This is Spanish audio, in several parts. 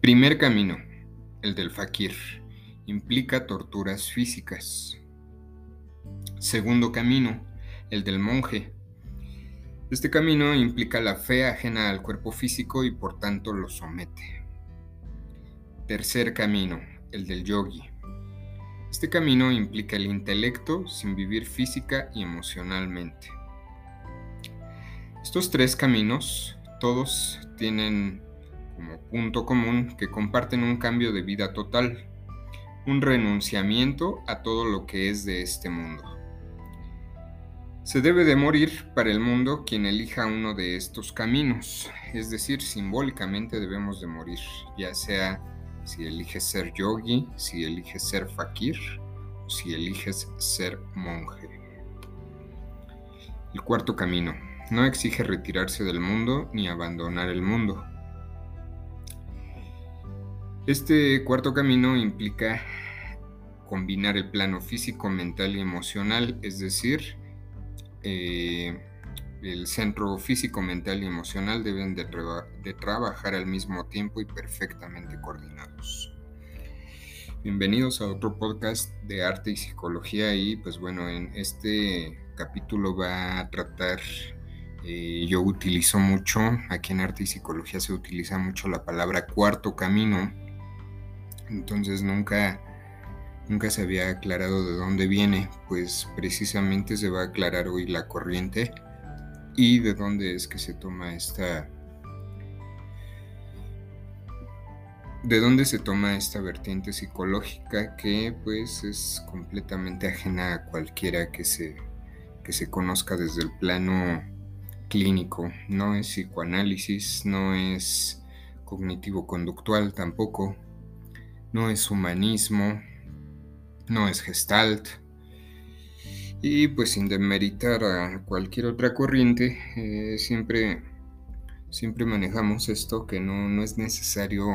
Primer camino, el del fakir, implica torturas físicas. Segundo camino, el del monje. Este camino implica la fe ajena al cuerpo físico y por tanto lo somete. Tercer camino, el del yogi. Este camino implica el intelecto sin vivir física y emocionalmente. Estos tres caminos, todos tienen como punto común que comparten un cambio de vida total, un renunciamiento a todo lo que es de este mundo. Se debe de morir para el mundo quien elija uno de estos caminos, es decir, simbólicamente debemos de morir, ya sea si eliges ser yogi, si eliges ser fakir o si eliges ser monje. El cuarto camino. No exige retirarse del mundo ni abandonar el mundo. Este cuarto camino implica combinar el plano físico, mental y emocional, es decir, eh, el centro físico, mental y emocional deben de, de, trabajar al mismo tiempo y perfectamente coordinados. Bienvenidos a otro podcast de arte y psicología y pues bueno, en este capítulo va a tratar, eh, yo utilizo mucho, aquí en arte y psicología se utiliza mucho la palabra cuarto camino, entonces nunca, nunca se había aclarado de dónde viene, pues precisamente se va a aclarar hoy la corriente y de dónde es que se toma esta... de dónde se toma esta vertiente psicológica que pues es completamente ajena a cualquiera que se, que se conozca desde el plano No es psicoanálisis, no es cognitivo-conductual tampoco, no es humanismo, no es gestalt. Y pues sin demeritar a cualquier otra corriente, eh, siempre, siempre manejamos esto que no, no es necesario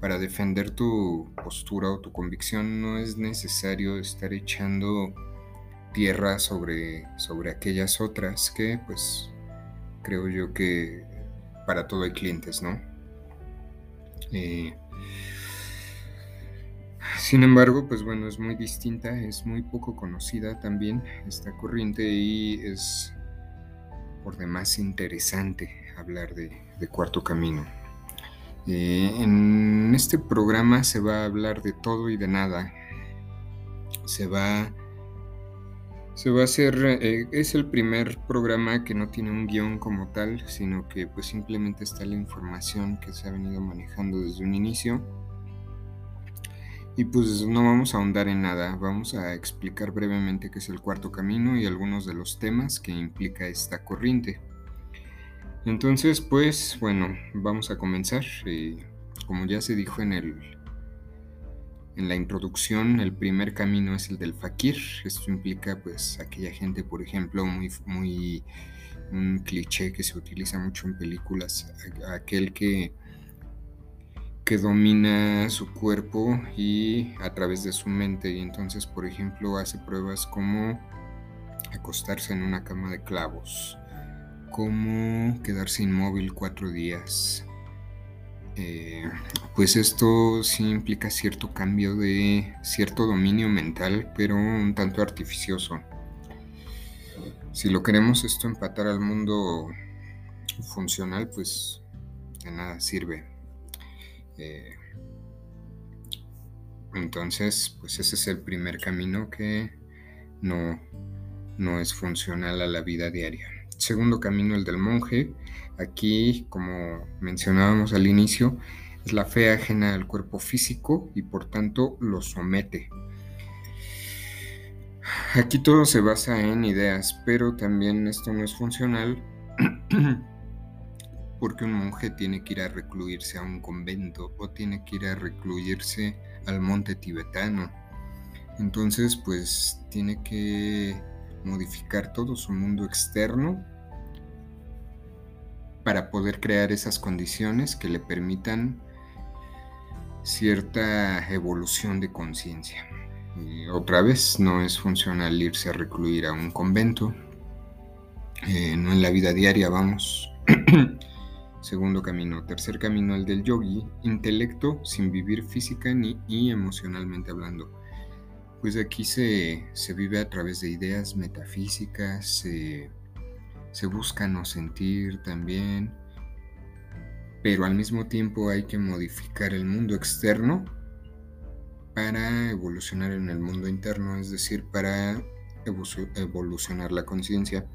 para defender tu postura o tu convicción, no es necesario estar echando tierra sobre, sobre aquellas otras que pues creo yo que para todo hay clientes, ¿no? Eh, sin embargo, pues bueno, es muy distinta, es muy poco conocida también esta corriente y es por demás interesante hablar de, cuarto camino. Eh, en este programa se va a hablar de todo y de nada. Se va, se va a hacer, eh, es el primer programa que no tiene un guion como tal, sino que pues simplemente está la información que se ha venido manejando desde un inicio y pues no vamos a ahondar en nada, vamos a explicar brevemente qué es el cuarto camino y algunos de los temas que implica esta corriente. Entonces, pues bueno, vamos a comenzar. Eh, como ya se dijo en el en la introducción, el primer camino es el del fakir. Esto implica pues aquella gente, por ejemplo, muy muy un cliché que se utiliza mucho en películas, aquel que que domina su cuerpo y a través de su mente y entonces por ejemplo hace pruebas como acostarse en una cama de clavos, como quedarse inmóvil cuatro días. Eh, pues esto sí implica cierto cambio de cierto dominio mental, pero un tanto artificioso. Si lo queremos esto empatar al mundo funcional, pues de nada sirve. Eh, entonces, pues ese es el primer camino que no, no es funcional a la vida diaria. Segundo camino, el del monje. Aquí, como mencionábamos al inicio, es la fe ajena al cuerpo físico y por tanto lo somete. Aquí todo se basa en ideas, pero también esto no es funcional porque un monje tiene que ir a recluirse a un convento o tiene que ir a recluirse al monte tibetano. Entonces, pues tiene que modificar todo su mundo externo para poder crear esas condiciones que le permitan cierta evolución de conciencia. Otra vez, no es funcional irse a recluir a un convento, eh, no en la vida diaria, vamos, Segundo camino. Tercer camino, el del yogi, intelecto sin vivir física ni y emocionalmente hablando. Pues aquí se, se vive a través de ideas metafísicas, se, se busca no sentir también, pero al mismo tiempo hay que modificar el mundo externo para evolucionar en el mundo interno, es decir, para evolucionar la conciencia,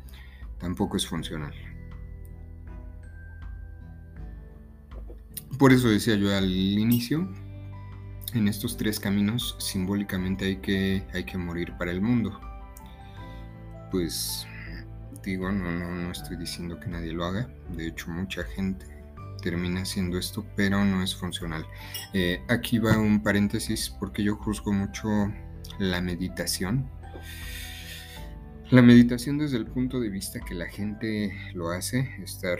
tampoco es funcional. Por eso decía yo al inicio, en estos tres caminos simbólicamente hay que, hay que morir para el mundo. Pues digo, no, no, no estoy diciendo que nadie lo haga, de hecho mucha gente termina haciendo esto, pero no es funcional. Eh, aquí va un paréntesis porque yo juzgo mucho la meditación. La meditación desde el punto de vista que la gente lo hace, estar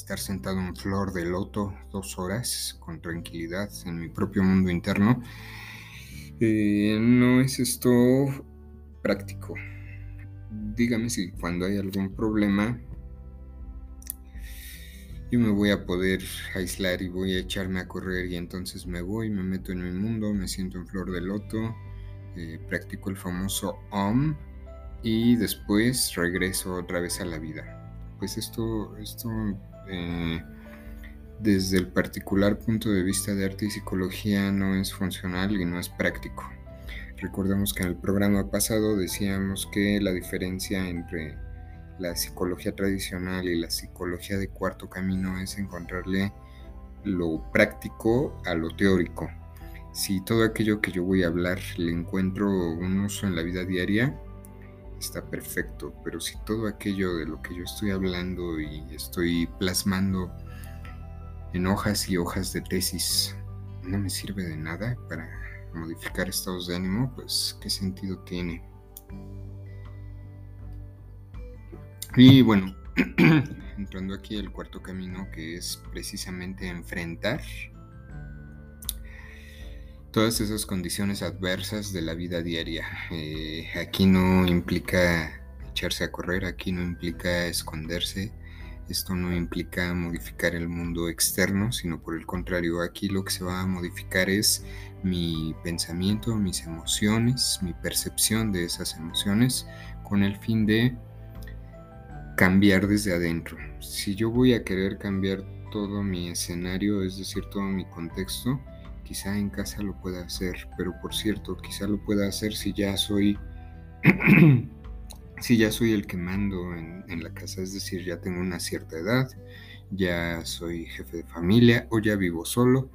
estar sentado en flor de loto dos horas con tranquilidad en mi propio mundo interno, eh, no es esto práctico. Dígame si cuando hay algún problema yo me voy a poder aislar y voy a echarme a correr y entonces me voy, me meto en mi mundo, me siento en flor de loto, eh, practico el famoso OM y después regreso otra vez a la vida. Pues esto, esto eh, desde el particular punto de vista de arte y psicología no es funcional y no es práctico. Recordemos que en el programa pasado decíamos que la diferencia entre la psicología tradicional y la psicología de cuarto camino es encontrarle lo práctico a lo teórico. Si todo aquello que yo voy a hablar le encuentro un uso en la vida diaria, está perfecto, pero si todo aquello de lo que yo estoy hablando y estoy plasmando en hojas y hojas de tesis no me sirve de nada para modificar estados de ánimo, pues qué sentido tiene. Y bueno, entrando aquí el cuarto camino que es precisamente enfrentar todas esas condiciones adversas de la vida diaria. Eh, aquí no implica echarse a correr, aquí no implica esconderse, esto no implica modificar el mundo externo, sino por el contrario, aquí lo que se va a modificar es mi pensamiento, mis emociones, mi percepción de esas emociones, con el fin de cambiar desde adentro. Si yo voy a querer cambiar todo mi escenario, es decir, todo mi contexto, quizá en casa lo pueda hacer, pero por cierto, quizá lo pueda hacer si ya soy, si ya soy el que mando en, en, la casa, es decir, ya tengo una cierta edad, ya soy jefe de familia o ya vivo solo,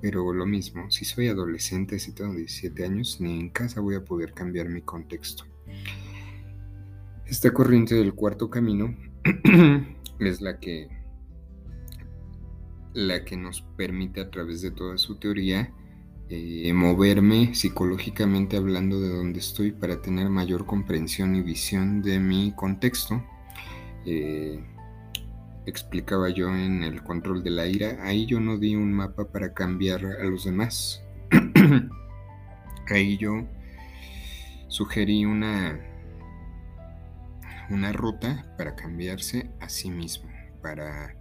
pero lo mismo, si soy adolescente, si tengo 17 años, ni en casa voy a poder cambiar mi contexto. Esta corriente del cuarto camino es la que la que nos permite a través de toda su teoría eh, moverme psicológicamente hablando de donde estoy para tener mayor comprensión y visión de mi contexto. Eh, explicaba yo en el control de la ira, ahí yo no di un mapa para cambiar a los demás. ahí yo sugerí una, una ruta para cambiarse a sí mismo, para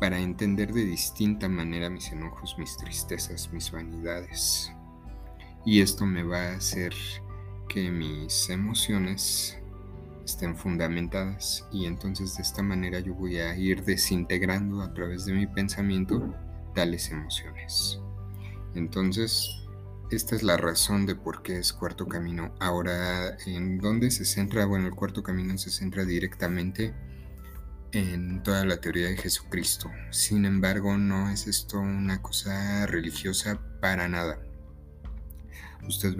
para entender de distinta manera mis enojos, mis tristezas, mis vanidades. Y esto me va a hacer que mis emociones estén fundamentadas y entonces de esta manera yo voy a ir desintegrando a través de mi pensamiento tales emociones. Entonces, esta es la razón de por qué es cuarto camino. Ahora, ¿en dónde se centra? Bueno, el cuarto camino se centra directamente en toda la teoría de Jesucristo. Sin embargo, no es esto una cosa religiosa para nada. Usted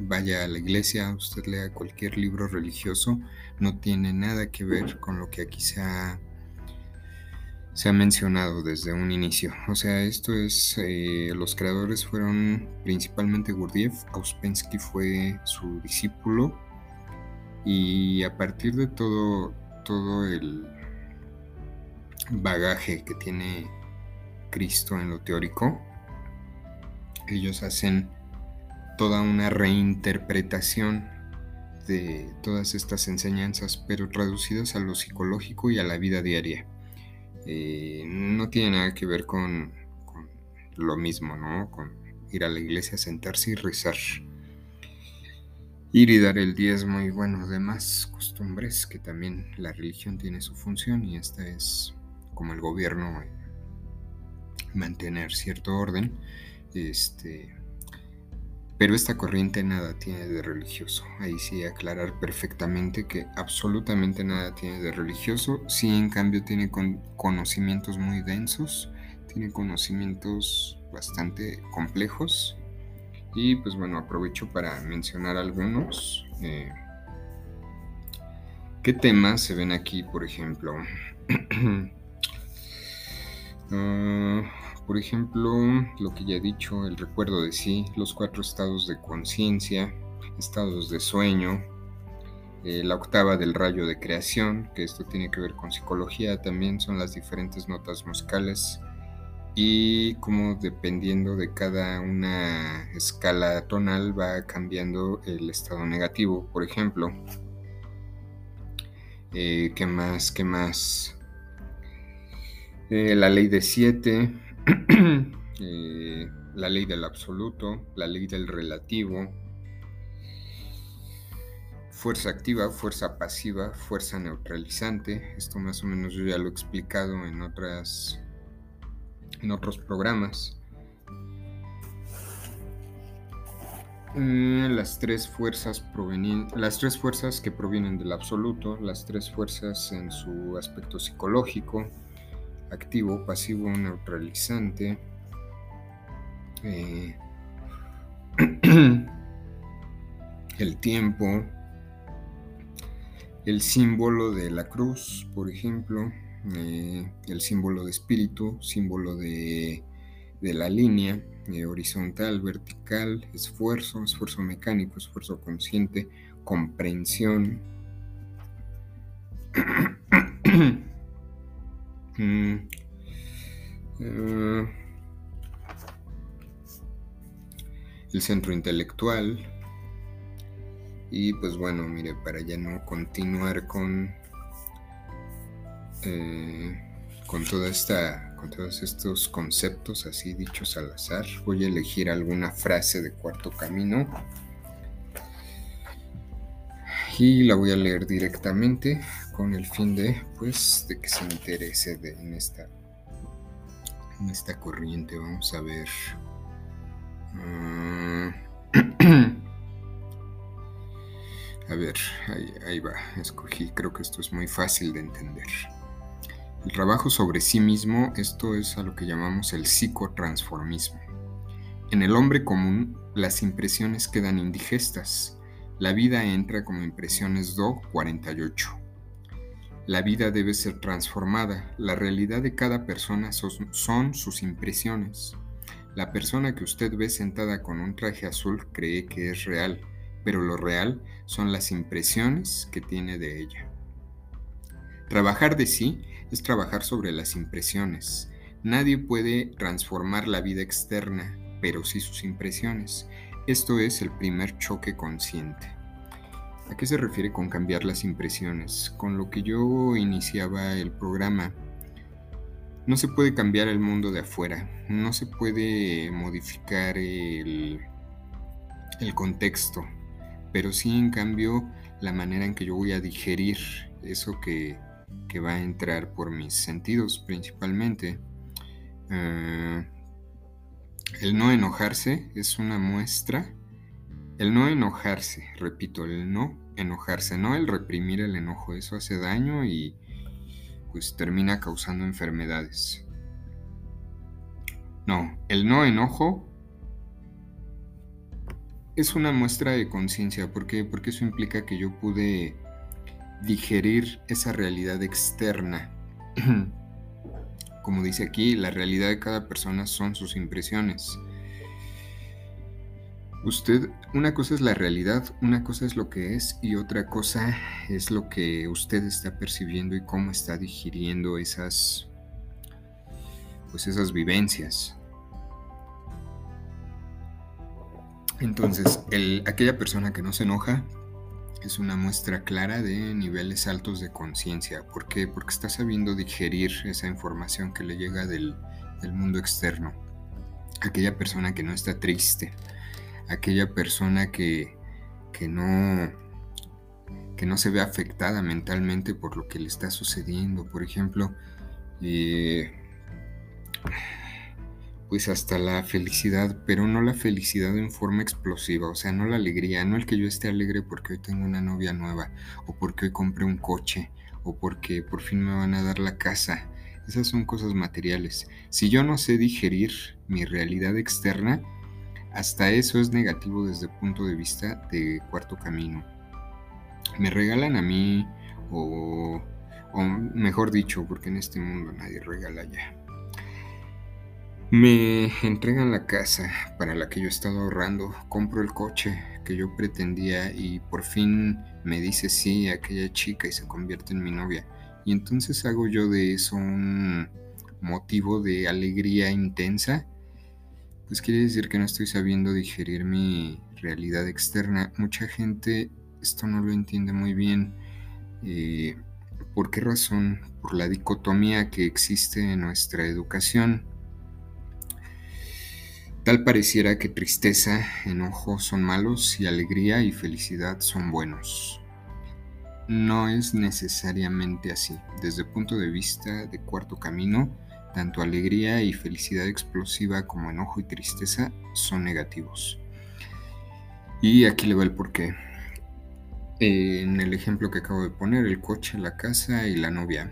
vaya a la iglesia, usted lea cualquier libro religioso, no tiene nada que ver con lo que aquí se ha, se ha mencionado desde un inicio. O sea, esto es, eh, los creadores fueron principalmente Gurdjieff, Auspensky fue su discípulo y a partir de todo, todo el, bagaje que tiene Cristo en lo teórico, ellos hacen toda una reinterpretación de todas estas enseñanzas, pero traducidas a lo psicológico y a la vida diaria. Eh, no tiene nada que ver con, con, lo mismo, ¿no? Con ir a la iglesia, sentarse y rezar. Ir y dar el diezmo y bueno, demás costumbres que también la religión tiene su función y esta es como el gobierno eh, mantener cierto orden. Este, pero esta corriente nada tiene de religioso. Ahí sí aclarar perfectamente que absolutamente nada tiene de religioso. Sí, en cambio tiene conocimientos muy densos, tiene conocimientos bastante complejos. Y pues bueno, aprovecho para mencionar algunos. Eh, ¿Qué temas se ven aquí, por ejemplo? uh, por ejemplo, lo que ya he dicho, el recuerdo de sí, los cuatro estados de conciencia, estados de sueño, eh, la octava del rayo de creación, que esto tiene que ver con psicología también, son las diferentes notas musicales y como dependiendo de cada una escala tonal va cambiando el estado negativo, por ejemplo. Eh, ¿Qué más? ¿Qué más? Eh, la ley de siete Eh, la ley del absoluto, la ley del relativo, fuerza activa, fuerza pasiva, fuerza neutralizante. Esto más o menos yo ya lo he explicado en otras en otros programas. Eh, las tres fuerzas las tres fuerzas que provienen del absoluto, las tres fuerzas en su aspecto psicológico, activo, pasivo, neutralizante. Eh, el tiempo, el símbolo de la cruz, por ejemplo, eh, el símbolo de espíritu, símbolo de, de la línea, eh, horizontal, vertical, esfuerzo, esfuerzo mecánico, esfuerzo consciente, comprensión. Eh, el centro intelectual. Y pues bueno, mire, para ya no continuar con, eh, con toda esta, con todos estos conceptos así dichos al azar, voy a elegir alguna frase de cuarto camino y la voy a leer directamente con el fin de pues de que se interese en esta en esta corriente. Vamos a ver. Ah, a ver ahí, ahí va escogí creo que esto es muy fácil de entender. El trabajo sobre sí mismo esto es a lo que llamamos el psicotransformismo. En el hombre común las impresiones quedan indigestas la vida entra como impresiones DO 48 la vida debe ser transformada. La realidad de cada persona son, sus impresiones. La persona que usted ve sentada con un traje azul cree que es real, pero lo real son las impresiones que tiene de ella. Trabajar de sí es trabajar sobre las impresiones. Nadie puede transformar la vida externa, pero sí sus impresiones. Esto es el primer choque consciente. ¿A qué se refiere con cambiar las impresiones? Con lo que yo iniciaba el programa, no se puede cambiar el mundo de afuera, no se puede modificar el, contexto, pero sí en cambio la manera en que yo voy a digerir eso que, que va a entrar por mis sentidos principalmente. Ah, el no enojarse es una muestra el no enojarse, repito, el no enojarse, no el reprimir el enojo, eso hace daño y pues termina causando enfermedades. No, el no enojo es una muestra de conciencia. ¿Por qué? Porque eso implica que yo pude digerir esa realidad externa. Como dice aquí, la realidad de cada persona son sus impresiones. Usted, una cosa es la realidad, una cosa es lo que es y otra cosa es lo que usted está percibiendo y cómo está digiriendo esas, pues esas vivencias. Entonces, aquella persona que no se enoja es una muestra clara de niveles altos de conciencia. ¿Por qué? Porque está sabiendo digerir esa información que le llega del, del mundo externo. Aquella persona que no está triste, aquella persona que, que no que no se ve afectada mentalmente por lo que le está sucediendo. Por ejemplo, eh, pues hasta la felicidad, pero no la felicidad en forma explosiva, o sea, no la alegría, no el que yo esté alegre porque hoy tengo una novia nueva, o porque hoy compré un coche, o porque por fin me van a dar la casa. Esas son cosas materiales. Si yo no sé digerir mi realidad externa, hasta eso es negativo desde el punto de vista de cuarto camino. Me regalan a mí, o, o mejor dicho, porque en este mundo nadie regala ya. Me entregan la casa para la que yo he estado ahorrando, compro el coche que yo pretendía y por fin me dice sí aquella chica y se convierte en mi novia. Y entonces hago yo de eso un motivo de alegría intensa pues quiere decir que no estoy sabiendo digerir mi realidad externa. Mucha gente esto no lo entiende muy bien. Eh, ¿Por qué razón? Por la dicotomía que existe en nuestra educación. Tal pareciera que tristeza, enojo son malos y alegría y felicidad son buenos. No es necesariamente así. Desde el punto de vista de cuarto camino, tanto alegría y felicidad explosiva como enojo y tristeza son negativos. Y aquí le va el porqué. En el ejemplo que acabo de poner, el coche, la casa y la novia.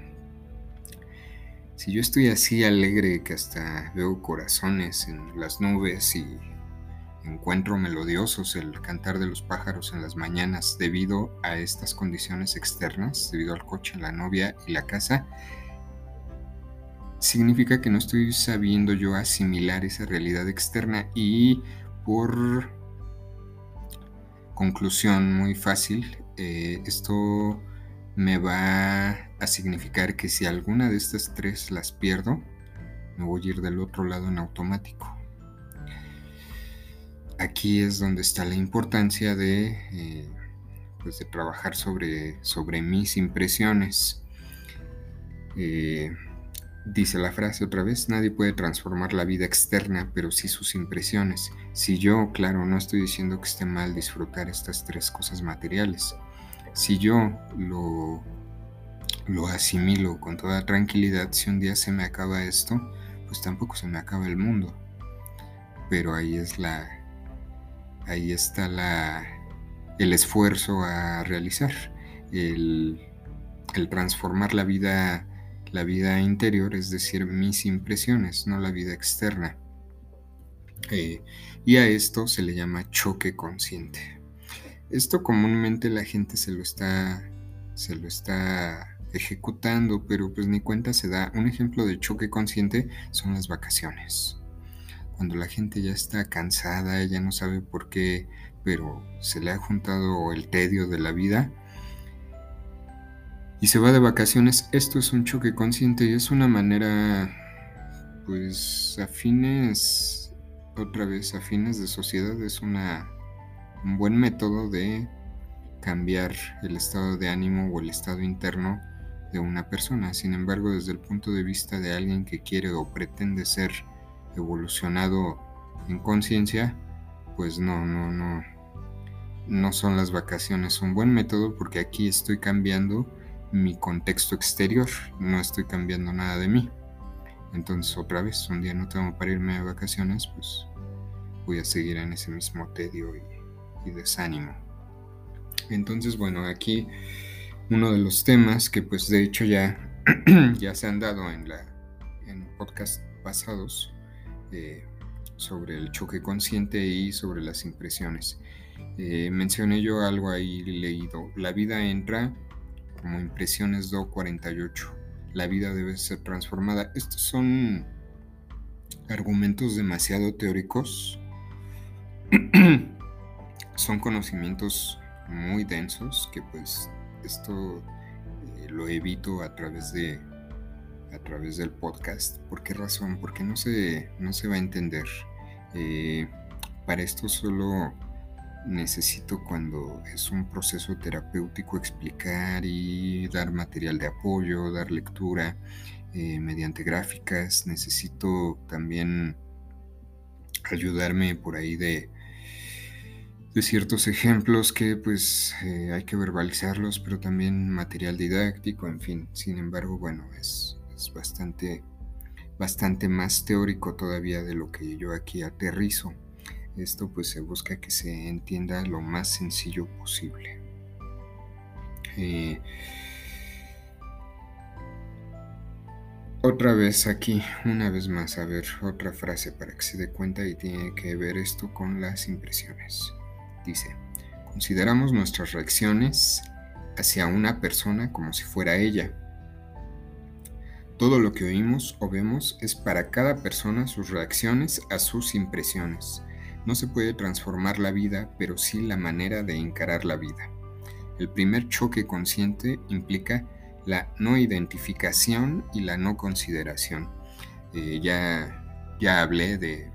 Si yo estoy así alegre que hasta veo corazones en las nubes y encuentro melodiosos el cantar de los pájaros en las mañanas debido a estas condiciones externas, debido al coche, la novia y la casa, significa que no estoy sabiendo yo asimilar esa realidad externa y por conclusión muy fácil, eh, esto me va a significar que si alguna de estas tres las pierdo, me voy a ir del otro lado en automático. Aquí es donde está la importancia de, eh, pues de trabajar sobre, sobre mis impresiones. Eh, Dice la frase otra vez, nadie puede transformar la vida externa, pero sí sus impresiones. Si yo, claro, no estoy diciendo que esté mal disfrutar estas tres cosas materiales. Si yo lo, lo asimilo con toda tranquilidad, si un día se me acaba esto, pues tampoco se me acaba el mundo. Pero ahí es la, ahí está la, el esfuerzo a realizar, el, el transformar la vida la vida interior, es decir, mis impresiones, no la vida externa. Eh, y a esto se le llama choque consciente. Esto comúnmente la gente se lo está, se lo está ejecutando, pero pues ni cuenta se da. Un ejemplo de choque consciente son las vacaciones. Cuando la gente ya está cansada, ya no sabe por qué, pero se le ha juntado el tedio de la vida, y se va de vacaciones, esto es un choque consciente y es una manera, pues, afines, otra vez, afines de sociedad, es una, un buen método de cambiar el estado de ánimo o el estado interno de una persona. Sin embargo, desde el punto de vista de alguien que quiere o pretende ser evolucionado en conciencia, pues no, no, no, no son las vacaciones un buen método porque aquí estoy cambiando mi contexto exterior, no estoy cambiando nada de mí. Entonces otra vez, un día no tengo para irme de vacaciones, pues voy a seguir en ese mismo tedio y, desánimo. Entonces, bueno, aquí uno de los temas que pues de hecho ya, ya se han dado en, la, en podcast pasados eh, sobre el choque consciente y sobre las impresiones. Eh, mencioné yo algo ahí leído. La vida entra como Impresiones Do 48. La vida debe ser transformada. Estos son argumentos demasiado teóricos. son conocimientos muy densos que pues esto eh, lo evito a través de a través del podcast. ¿Por qué razón? Porque no se, no se va a entender. Eh, para esto solo necesito cuando es un proceso terapéutico explicar y dar material de apoyo, dar lectura eh, mediante gráficas. Necesito también ayudarme por ahí de, de ciertos ejemplos que pues eh, hay que verbalizarlos, pero también material didáctico, en fin. Sin embargo, bueno, es, es bastante, bastante más teórico todavía de lo que yo aquí aterrizo. Esto pues se busca que se entienda lo más sencillo posible. Eh, otra vez aquí, una vez más, a ver, otra frase para que se dé cuenta y tiene que ver esto con las impresiones. Dice, consideramos nuestras reacciones hacia una persona como si fuera ella. Todo lo que oímos o vemos es para cada persona sus reacciones a sus impresiones. No se puede transformar la vida, pero sí la manera de encarar la vida. El primer choque consciente implica la no identificación y la no consideración. Eh, ya, ya hablé de,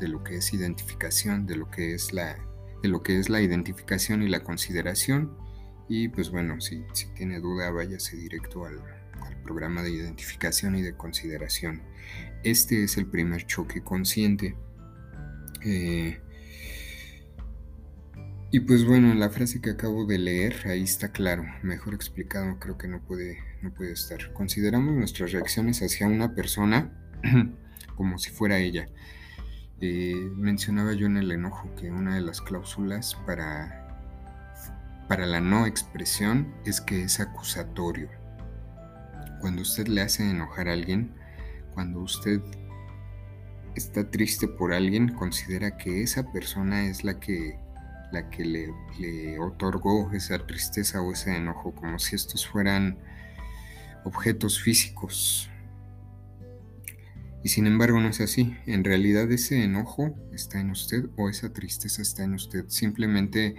lo que es identificación, de lo que es la, de lo que es la identificación y la consideración. Y pues bueno, si, si tiene duda, váyase directo al, al programa de identificación y de consideración. Este es el primer choque consciente. Eh, y pues bueno, en la frase que acabo de leer, ahí está claro, mejor explicado, creo que no puede, no puede estar. Consideramos nuestras reacciones hacia una persona como si fuera ella. Eh, mencionaba yo en el enojo que una de las cláusulas para, para la no expresión es que es acusatorio. Cuando usted le hace enojar a alguien, cuando usted está triste por alguien, considera que esa persona es la que, la que le, otorgó esa tristeza o ese enojo, como si estos fueran objetos físicos. Y sin embargo no es así. En realidad ese enojo está en usted o esa tristeza está en usted. Simplemente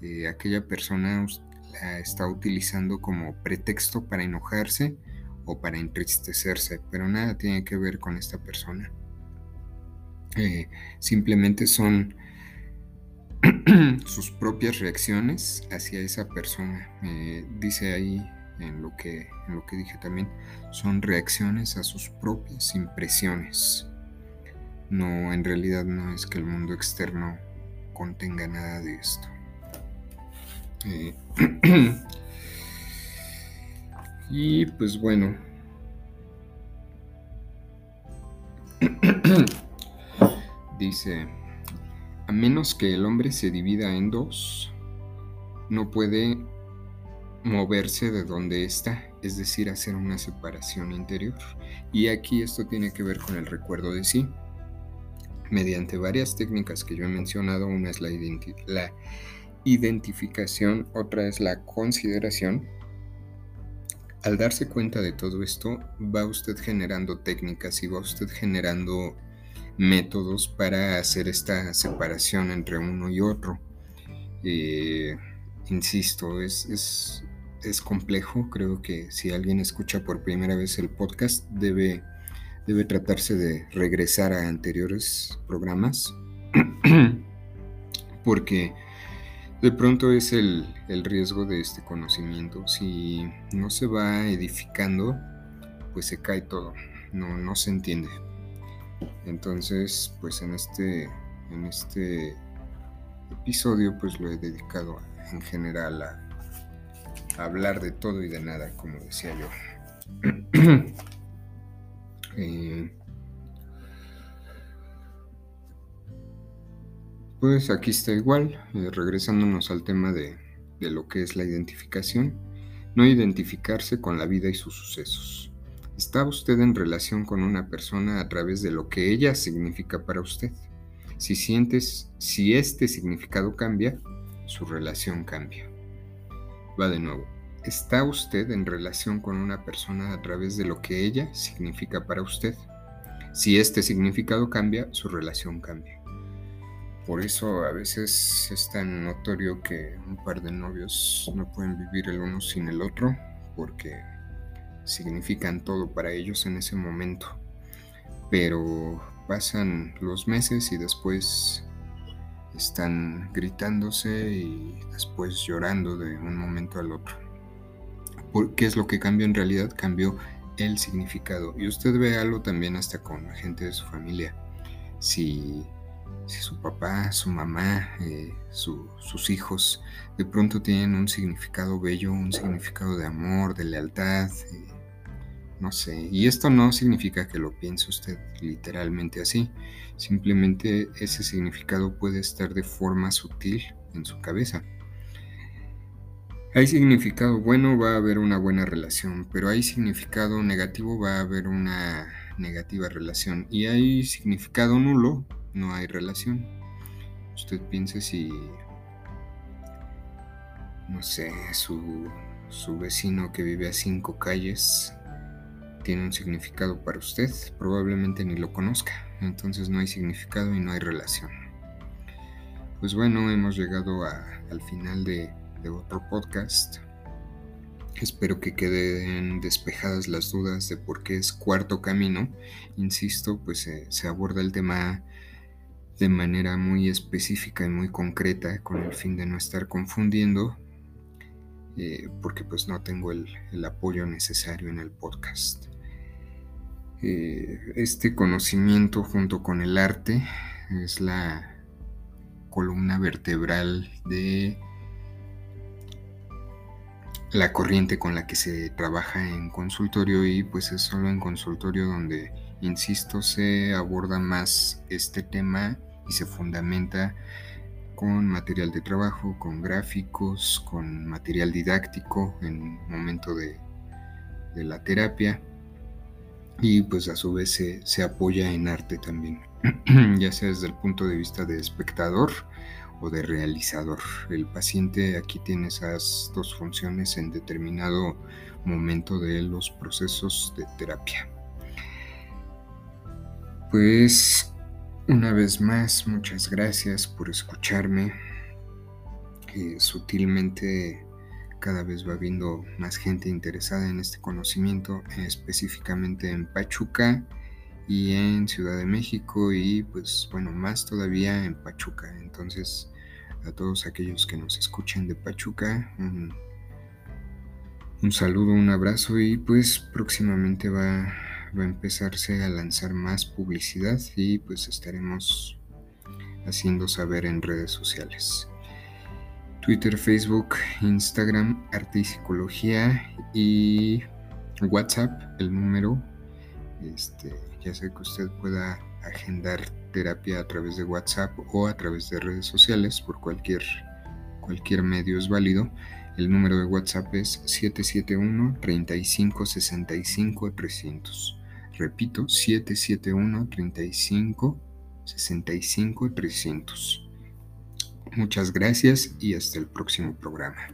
eh, aquella persona la está utilizando como pretexto para enojarse o para entristecerse, pero nada tiene que ver con esta persona. Eh, simplemente son sus propias reacciones hacia esa persona. Eh, dice ahí en lo, que, en lo que dije también, son reacciones a sus propias impresiones. No, en realidad no es que el mundo externo contenga nada de esto. Eh, y pues bueno. Dice, a menos que el hombre se divida en dos, no puede moverse de donde está, es decir, hacer una separación interior. Y aquí esto tiene que ver con el recuerdo de sí. Mediante varias técnicas que yo he mencionado, una es la, identificación, otra es la consideración. Al darse cuenta de todo esto, va usted generando técnicas y va usted generando métodos para hacer esta separación entre uno y otro. Eh, insisto, es, complejo. Creo que si alguien escucha por primera vez el podcast, debe, debe tratarse de regresar a anteriores programas. porque de pronto es el, el, riesgo de este conocimiento. Si no se va edificando, pues se cae todo. No, no se entiende. Entonces, pues en este, en este episodio, pues lo he dedicado en general a, hablar de todo y de nada, como decía yo. Pues aquí está igual, eh, regresándonos al tema de, de lo que es la identificación, no identificarse con la vida y sus sucesos. Está usted en relación con una persona a través de lo que ella significa para usted. Si sientes, si este significado cambia, su relación cambia. Va de nuevo. Está usted en relación con una persona a través de lo que ella significa para usted. Si este significado cambia, su relación cambia. Por eso a veces es tan notorio que un par de novios no pueden vivir el uno sin el otro porque significan todo para ellos en ese momento. Pero pasan los meses y después están gritándose y después llorando de un momento al otro. ¿Qué es lo que cambió en realidad? Cambió el significado. Y usted ve algo también hasta con gente de su familia. Si, si su papá, su mamá, eh, sus hijos de pronto tienen un significado bello, un significado de amor, de lealtad, eh, no sé. Y esto no significa que lo piense usted literalmente así. Simplemente ese significado puede estar de forma sutil en su cabeza. Hay significado bueno, va a haber una buena relación, pero hay significado negativo, va a haber una negativa relación. Y hay significado nulo, no hay relación. Usted piense si, no sé, su, su vecino que vive a cinco calles tiene un significado para usted, probablemente ni lo conozca, entonces no hay significado y no hay relación. Pues bueno, hemos llegado al final de, otro podcast. Espero que queden despejadas las dudas de por qué es cuarto camino. Insisto, pues se aborda el tema de manera muy específica y muy concreta con el fin de no estar confundiendo, eh, porque pues no tengo el apoyo necesario en el podcast. Eh, este conocimiento junto con el arte es la columna vertebral de la corriente con la que se trabaja en consultorio y pues es solo en consultorio donde, insisto, se aborda más este tema y se fundamenta con material de trabajo, con gráficos, con material didáctico en momento de, de la terapia y pues a su vez se, apoya en arte también, ya sea desde el punto de vista de espectador o de realizador. El paciente aquí tiene esas dos funciones en determinado momento de los procesos de terapia. Pues una vez más, muchas gracias por escucharme. Eh, sutilmente cada vez va habiendo más gente interesada en este conocimiento, específicamente en Pachuca y en Ciudad de México y pues bueno, más todavía en Pachuca. Entonces, a todos aquellos que nos escuchan de Pachuca, un, saludo, un abrazo y pues próximamente va, va a empezarse a lanzar más publicidad y pues estaremos haciendo saber en redes sociales. Twitter, Facebook, Instagram, Arte y Psicología y WhatsApp, el número. Este, ya sé que usted pueda agendar terapia a través de WhatsApp o a través de redes sociales, por cualquier, cualquier medio es válido. El número de WhatsApp es 771 3565 300. Repito, 771 35 65 300. Muchas gracias y hasta el próximo programa.